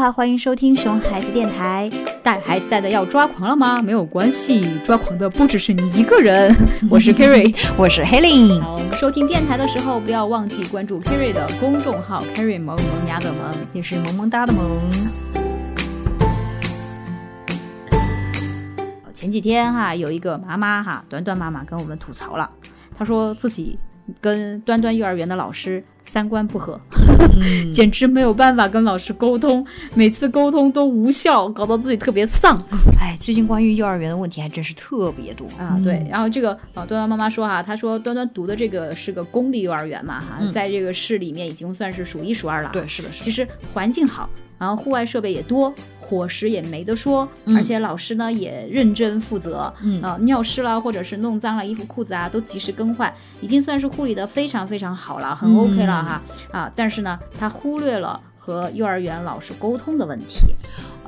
好，欢迎收听熊孩子电台。带孩子带的要抓狂了吗？没有关系，抓狂的不只是你一个人。我是 Kerry，我是 Helen。好，我们收听电台的时候，不要忘记关注 Kerry 的公众号 Kerry 萌萌芽的萌，也是萌萌哒的萌。前几天哈，有一个妈妈哈，短短妈妈跟我们吐槽了，她说自己跟端端幼儿园的老师。三观不合，简直没有办法跟老师沟通，每次沟通都无效，搞到自己特别丧。哎，最近关于幼儿园的问题还真是特别多啊。对，然后这个啊，端端妈妈说哈，她说端端读的这个是个公立幼儿园嘛哈，在这个市里面已经算是数一数二了。对，是的，其实环境好，然后户外设备也多。伙食也没得说，而且老师呢也认真负责，啊，尿湿了或者是弄脏了衣服裤子啊，都及时更换，已经算是护理的非常非常好了，很 OK 了哈，啊，但是呢，他忽略了和幼儿园老师沟通的问题。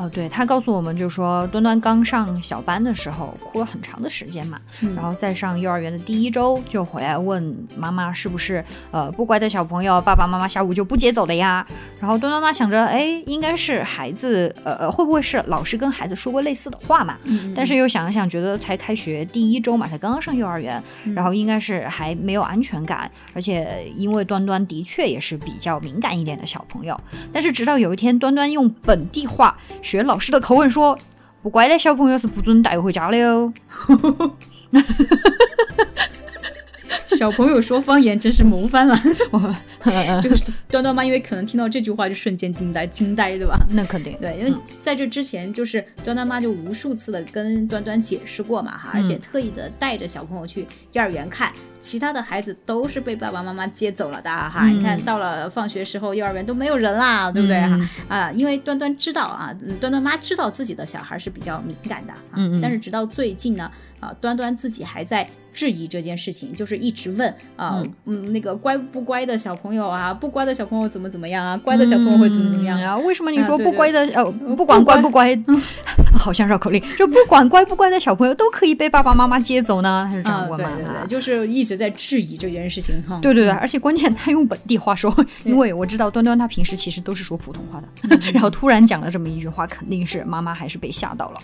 哦，对他告诉我们，就是说端端刚上小班的时候哭了很长的时间嘛，然后在上幼儿园的第一周就回来问妈妈是不是呃不乖的小朋友，爸爸妈妈下午就不接走的呀？然后端端妈想着，哎，应该是孩子，呃呃，会不会是老师跟孩子说过类似的话嘛？但是又想了想，觉得才开学第一周嘛，才刚刚上幼儿园，然后应该是还没有安全感，而且因为端端的确也是比较敏感一点的小朋友。但是直到有一天，端端用本地话。学老师的口吻说：“不乖的小朋友是不准带回家的哟。”小朋友说方言真是萌翻了。这个端端妈，因为可能听到这句话就瞬间惊呆，惊呆，对吧？那肯定对，因为在这之前，就是端端妈就无数次的跟端端解释过嘛，哈，而且特意的带着小朋友去幼儿园看，其他的孩子都是被爸爸妈妈接走了的，哈。你看到了放学时候，幼儿园都没有人啦，对不对？哈啊，因为端端知道啊，端端妈知道自己的小孩是比较敏感的，嗯嗯，但是直到最近呢，啊，端端自己还在质疑这件事情，就是一直问啊，嗯，那个乖不乖的小朋友。啊，不乖的小朋友怎么怎么样啊？乖的小朋友会怎么怎么样啊？为什么你说不乖的呃，不管乖不乖，好像绕口令，就不管乖不乖的小朋友都可以被爸爸妈妈接走呢？他是这样问吗？对对对，就是一直在质疑这件事情哈。对对对，而且关键他用本地话说，因为我知道端端他平时其实都是说普通话的，然后突然讲了这么一句话，肯定是妈妈还是被吓到了。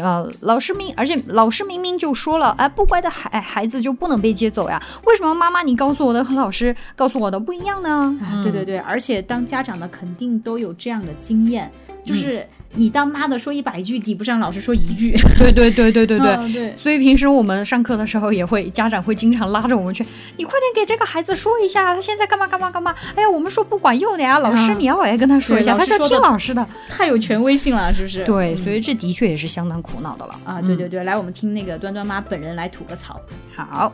呃，老师明，而且老师明明就说了，哎，不乖的孩孩子就不能被接走呀？为什么妈妈你告诉我的和老师告诉我的不一样？样呢？对对对，而且当家长的肯定都有这样的经验，就是你当妈的说一百句抵不上老师说一句。对对对对对对对。所以平时我们上课的时候也会，家长会经常拉着我们去，你快点给这个孩子说一下，他现在干嘛干嘛干嘛？哎呀，我们说不管用的呀，老师你要来跟他说一下，他就听老师的，太有权威性了，是不是？对，所以这的确也是相当苦恼的了啊！对对对，来，我们听那个端端妈本人来吐个槽。好。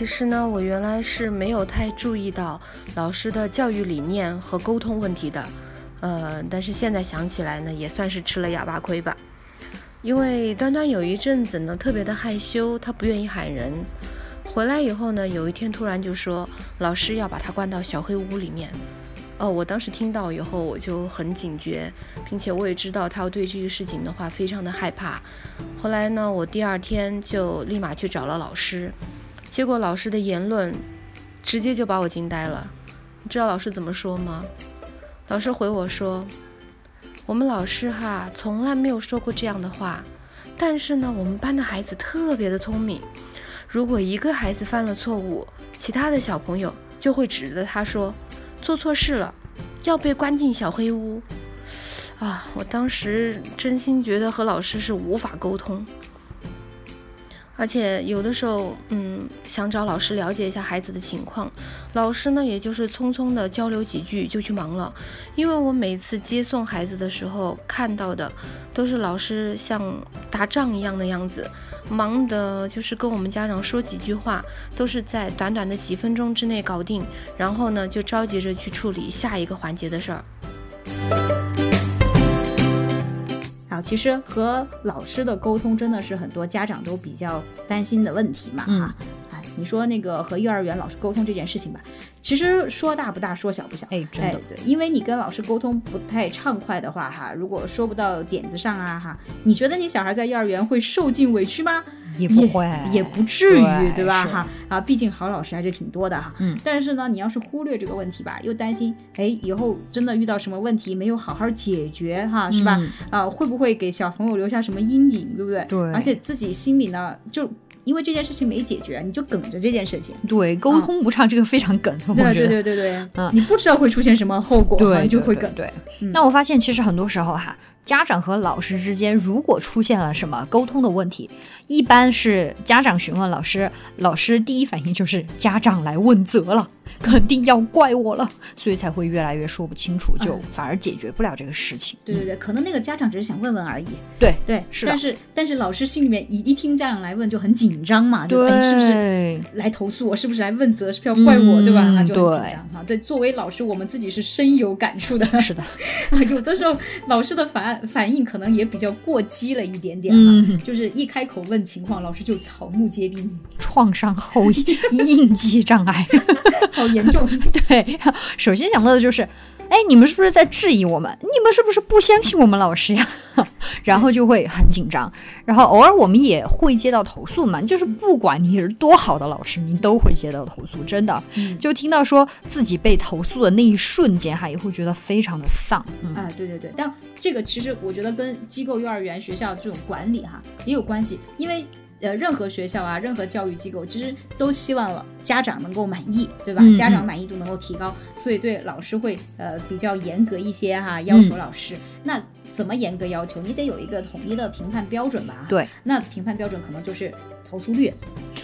其实呢，我原来是没有太注意到老师的教育理念和沟通问题的，呃，但是现在想起来呢，也算是吃了哑巴亏吧。因为端端有一阵子呢，特别的害羞，他不愿意喊人。回来以后呢，有一天突然就说老师要把他关到小黑屋里面。哦，我当时听到以后我就很警觉，并且我也知道他要对这个事情的话非常的害怕。后来呢，我第二天就立马去找了老师。结果老师的言论直接就把我惊呆了。你知道老师怎么说吗？老师回我说：“我们老师哈从来没有说过这样的话，但是呢，我们班的孩子特别的聪明。如果一个孩子犯了错误，其他的小朋友就会指着他说做错事了，要被关进小黑屋。”啊，我当时真心觉得和老师是无法沟通。而且有的时候，嗯，想找老师了解一下孩子的情况，老师呢，也就是匆匆的交流几句就去忙了。因为我每次接送孩子的时候看到的，都是老师像打仗一样的样子，忙的就是跟我们家长说几句话，都是在短短的几分钟之内搞定，然后呢，就着急着去处理下一个环节的事儿。其实和老师的沟通真的是很多家长都比较担心的问题嘛，哈，哎，你说那个和幼儿园老师沟通这件事情吧，其实说大不大，说小不小，哎，真的，对，因为你跟老师沟通不太畅快的话，哈，如果说不到点子上啊，哈，你觉得你小孩在幼儿园会受尽委屈吗？也不会，也不至于，对对吧？哈啊，毕竟好老师还是挺多的哈。嗯但是呢，你要是忽略这个问题吧，又担心，哎，以后真的遇到什么问题没有好好解决哈，是吧？嗯啊，会不会给小朋友留下什么阴影，对不对？对而且自己心里呢，就因为这件事情没解决，你就梗着这件事情。对，沟通不畅这个非常梗，我对。对对对对，嗯你不知道会出现什么后果，对，你就会梗。对对对嗯那我发现其实很多时候哈，家长和老师之间如果出现了什么沟通的问题，一般是家长询问老师，老师第一反应就是家长来问责了。肯定要怪我了，所以才会越来越说不清楚，就哎反而解决不了这个事情。对对对，可能那个家长只是想问问而已。对对，是的但是但是老师心里面一一听家长来问就很紧张嘛，对是不是对，来投诉我？是不是来问责？是不是要怪我？对吧？嗯那就很紧对张啊。对，作为老师，我们自己是深有感触的。是的，有的时候老师的反反应可能也比较过激了一点点哈，嗯就是一开口问情况，老师就草木皆兵，创伤后 应激障碍。好严重。对，首先想到的就是，哎，你们是不是在质疑我们？你们是不是不相信我们老师呀？然后就会很紧张。然后偶尔我们也会接到投诉嘛，就是不管你是多好的老师，你都会接到投诉，真的。嗯就听到说自己被投诉的那一瞬间，哈，也会觉得非常的丧。嗯，啊，对对对，但这个其实我觉得跟机构、幼儿园、学校这种管理哈也有关系，因为呃，任何学校啊，任何教育机构其实都希望了家长能够满意，对吧？嗯家长满意度能够提高，所以对老师会呃比较严格一些哈，要求老师。那怎么严格要求？你得有一个统一的评判标准吧？。对，那评判标准可能就是投诉率，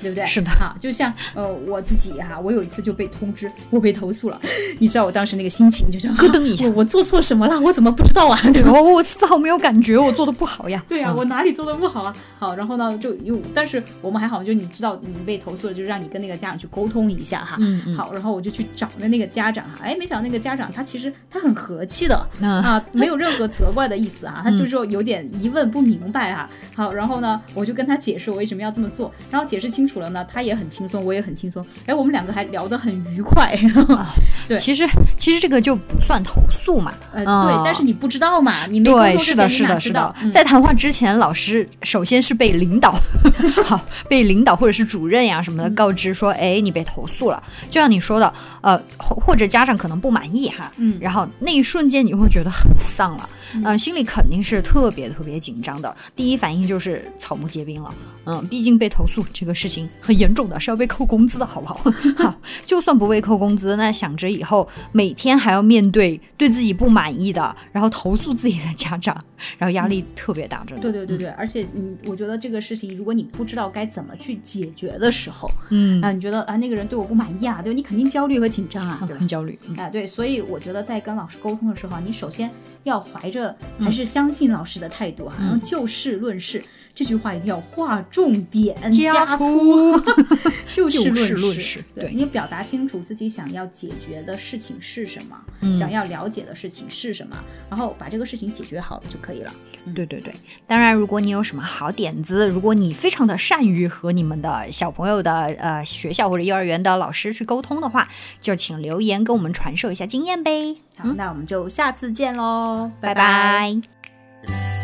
对不对？是的哈，就像呃我自己哈，我有一次就被通知我被投诉了，你知道我当时那个心情就像咯噔一下我我做错什么了？我怎么不知道啊？对吧？我我丝毫没有感觉我做的不好呀。对呀、嗯我哪里做的不好啊？好，然后呢，就又，但是我们还好，就你知道你被投诉了，就是让你跟那个家长去沟通一下哈。嗯嗯好，然后我就去找的那个家长哈，哎，没想到那个家长他其实他很和气的、嗯啊，没有任何责怪的意思啊，他就是说有点疑问不明白哈。好，然后呢，我就跟他解释我为什么要这么做，然后解释清楚了呢，他也很轻松，我也很轻松，哎，我们两个还聊得很愉快。对其实其实这个就不算投诉嘛。呃，嗯对，但是你不知道嘛，你没沟对，通之前是的，是的，是的。嗯在谈话之前，老师首先是被领导，好，被领导或者是主任呀什么的告知说，哎，你被投诉了。就像你说的，呃，或或者家长可能不满意哈，嗯然后那一瞬间你会觉得很丧了，嗯，心里肯定是特别特别紧张的，第一反应就是草木皆兵了。嗯，毕竟被投诉这个事情很严重的，是要被扣工资的，好不好？好，就算不被扣工资，那想着以后每天还要面对对自己不满意的，然后投诉自己的家长，然后压力特别大，真的。对对对对，而且嗯，我觉得这个事情，如果你不知道该怎么去解决的时候，嗯，啊，你觉得啊那个人对我不满意啊，对？你肯定焦虑和紧张啊，对吧很？焦虑。嗯啊，对，所以我觉得在跟老师沟通的时候啊，你首先要怀着嗯还是相信老师的态度哈、然后就事论事，这句话一定要划重点加粗，粗就事论事。对对你表达清楚自己想要解决的事情是什么，嗯想要了解的事情是什么，然后把这个事情解决好了就可以了。对对对，当然，如果你有什么好点子，如果你非常的善于和你们的小朋友的呃学校或者幼儿园的老师去沟通的话，就请留言跟我们传授一下经验呗。好，那我们就下次见喽，拜。拜拜